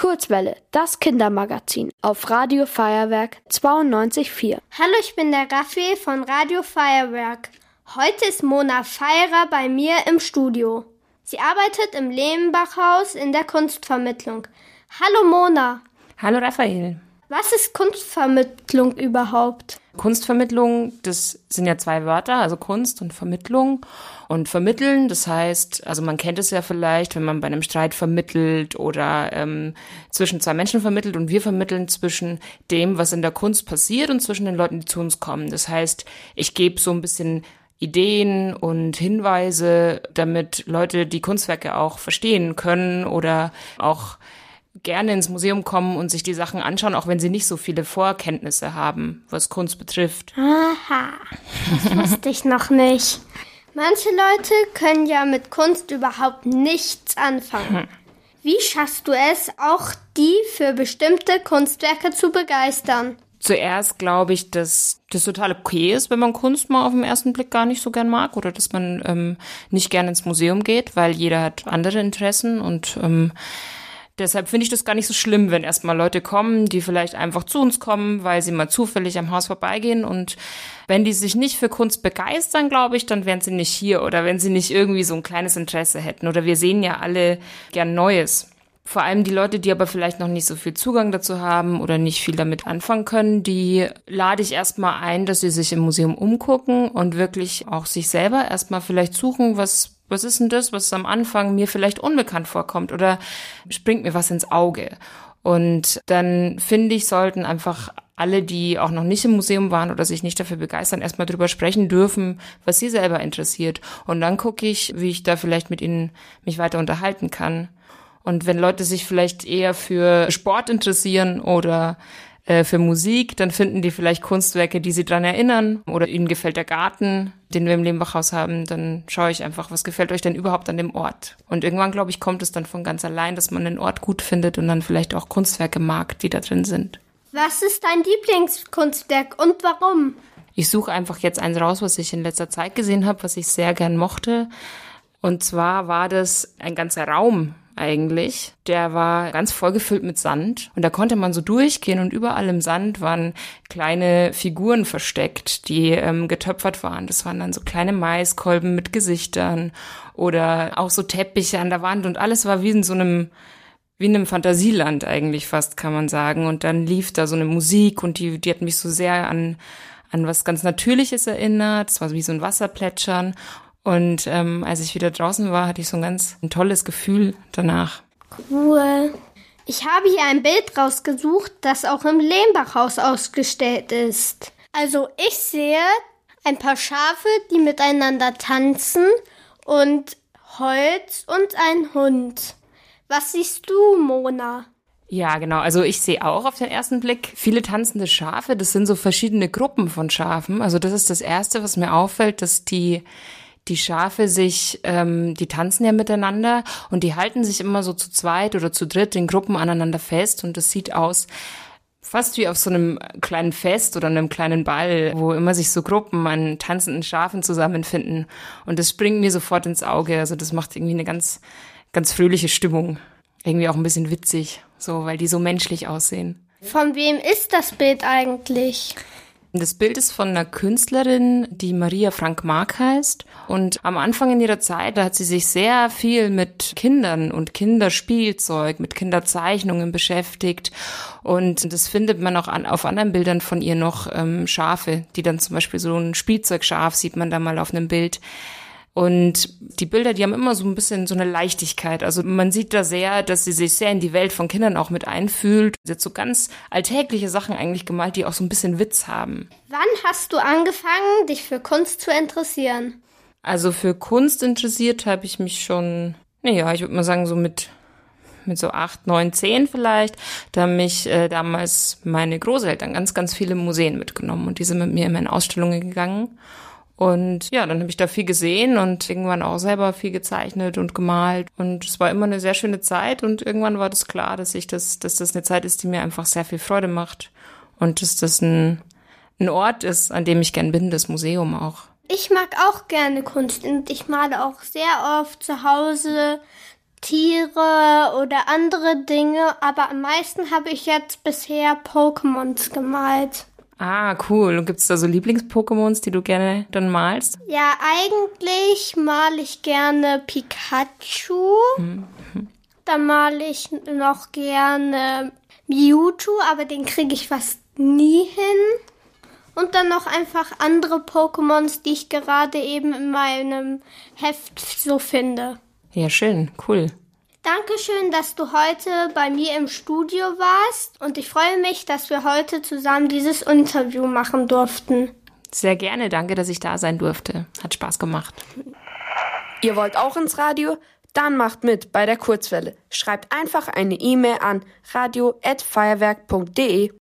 Kurzwelle, das Kindermagazin auf Radio Feuerwerk 92.4. Hallo, ich bin der Raffi von Radio Feuerwerk. Heute ist Mona Feirer bei mir im Studio. Sie arbeitet im Lehmbachhaus in der Kunstvermittlung. Hallo Mona. Hallo Raphael. Was ist Kunstvermittlung überhaupt? Kunstvermittlung, das sind ja zwei Wörter, also Kunst und Vermittlung. Und vermitteln, das heißt, also man kennt es ja vielleicht, wenn man bei einem Streit vermittelt oder ähm, zwischen zwei Menschen vermittelt und wir vermitteln zwischen dem, was in der Kunst passiert und zwischen den Leuten, die zu uns kommen. Das heißt, ich gebe so ein bisschen Ideen und Hinweise, damit Leute die Kunstwerke auch verstehen können oder auch gerne ins Museum kommen und sich die Sachen anschauen, auch wenn sie nicht so viele Vorkenntnisse haben, was Kunst betrifft. Aha, das wusste ich noch nicht. Manche Leute können ja mit Kunst überhaupt nichts anfangen. Hm. Wie schaffst du es, auch die für bestimmte Kunstwerke zu begeistern? Zuerst glaube ich, dass das total okay ist, wenn man Kunst mal auf den ersten Blick gar nicht so gern mag oder dass man ähm, nicht gern ins Museum geht, weil jeder hat andere Interessen und ähm, Deshalb finde ich das gar nicht so schlimm, wenn erstmal Leute kommen, die vielleicht einfach zu uns kommen, weil sie mal zufällig am Haus vorbeigehen. Und wenn die sich nicht für Kunst begeistern, glaube ich, dann wären sie nicht hier oder wenn sie nicht irgendwie so ein kleines Interesse hätten. Oder wir sehen ja alle gern Neues. Vor allem die Leute, die aber vielleicht noch nicht so viel Zugang dazu haben oder nicht viel damit anfangen können, die lade ich erstmal ein, dass sie sich im Museum umgucken und wirklich auch sich selber erstmal vielleicht suchen, was was ist denn das, was am Anfang mir vielleicht unbekannt vorkommt oder springt mir was ins Auge? Und dann finde ich, sollten einfach alle, die auch noch nicht im Museum waren oder sich nicht dafür begeistern, erstmal drüber sprechen dürfen, was sie selber interessiert. Und dann gucke ich, wie ich da vielleicht mit ihnen mich weiter unterhalten kann. Und wenn Leute sich vielleicht eher für Sport interessieren oder äh, für Musik, dann finden die vielleicht Kunstwerke, die sie dran erinnern oder ihnen gefällt der Garten, den wir im Lehmbachhaus haben, dann schaue ich einfach, was gefällt euch denn überhaupt an dem Ort. Und irgendwann, glaube ich, kommt es dann von ganz allein, dass man den Ort gut findet und dann vielleicht auch Kunstwerke mag, die da drin sind. Was ist dein Lieblingskunstwerk und warum? Ich suche einfach jetzt eins raus, was ich in letzter Zeit gesehen habe, was ich sehr gern mochte. Und zwar war das ein ganzer Raum eigentlich. Der war ganz vollgefüllt mit Sand und da konnte man so durchgehen und überall im Sand waren kleine Figuren versteckt, die ähm, getöpfert waren. Das waren dann so kleine Maiskolben mit Gesichtern oder auch so Teppiche an der Wand und alles war wie in so einem wie in einem Fantasieland eigentlich fast, kann man sagen. Und dann lief da so eine Musik und die, die hat mich so sehr an, an was ganz Natürliches erinnert. Es war wie so ein Wasserplätschern. Und ähm, als ich wieder draußen war, hatte ich so ein ganz ein tolles Gefühl danach. Cool. Ich habe hier ein Bild rausgesucht, das auch im Lehmbachhaus ausgestellt ist. Also ich sehe ein paar Schafe, die miteinander tanzen und Holz und ein Hund. Was siehst du, Mona? Ja, genau. Also ich sehe auch auf den ersten Blick viele tanzende Schafe. Das sind so verschiedene Gruppen von Schafen. Also das ist das Erste, was mir auffällt, dass die die Schafe sich, ähm, die tanzen ja miteinander und die halten sich immer so zu zweit oder zu dritt in Gruppen aneinander fest und das sieht aus fast wie auf so einem kleinen Fest oder einem kleinen Ball, wo immer sich so Gruppen an tanzenden Schafen zusammenfinden und das springt mir sofort ins Auge. Also das macht irgendwie eine ganz, ganz fröhliche Stimmung. Irgendwie auch ein bisschen witzig, so, weil die so menschlich aussehen. Von wem ist das Bild eigentlich? Das Bild ist von einer Künstlerin, die Maria Frank Mark heißt. Und am Anfang in ihrer Zeit, da hat sie sich sehr viel mit Kindern und Kinderspielzeug, mit Kinderzeichnungen beschäftigt. Und das findet man auch an, auf anderen Bildern von ihr noch ähm, Schafe, die dann zum Beispiel so ein Spielzeugschaf sieht man da mal auf einem Bild. Und die Bilder, die haben immer so ein bisschen so eine Leichtigkeit. Also man sieht da sehr, dass sie sich sehr in die Welt von Kindern auch mit einfühlt. Sie hat so ganz alltägliche Sachen eigentlich gemalt, die auch so ein bisschen Witz haben. Wann hast du angefangen, dich für Kunst zu interessieren? Also für Kunst interessiert habe ich mich schon, naja, ich würde mal sagen, so mit mit so acht, neun, zehn vielleicht, da haben mich äh, damals meine Großeltern ganz, ganz viele Museen mitgenommen und die sind mit mir immer in Ausstellungen gegangen. Und ja, dann habe ich da viel gesehen und irgendwann auch selber viel gezeichnet und gemalt. Und es war immer eine sehr schöne Zeit und irgendwann war das klar, dass ich das, dass das eine Zeit ist, die mir einfach sehr viel Freude macht. Und dass das ein, ein Ort ist, an dem ich gern bin, das Museum auch. Ich mag auch gerne Kunst und ich male auch sehr oft zu Hause Tiere oder andere Dinge, aber am meisten habe ich jetzt bisher Pokémons gemalt. Ah, cool. Und gibt es da so Lieblings-Pokémons, die du gerne dann malst? Ja, eigentlich male ich gerne Pikachu. Mhm. Dann male ich noch gerne Mewtwo, aber den kriege ich fast nie hin. Und dann noch einfach andere Pokémons, die ich gerade eben in meinem Heft so finde. Ja, schön, cool. Dankeschön, dass du heute bei mir im Studio warst und ich freue mich, dass wir heute zusammen dieses Interview machen durften. Sehr gerne, danke, dass ich da sein durfte. Hat Spaß gemacht. Ihr wollt auch ins Radio? Dann macht mit bei der Kurzwelle. Schreibt einfach eine E-Mail an radio@feuerwerk.de.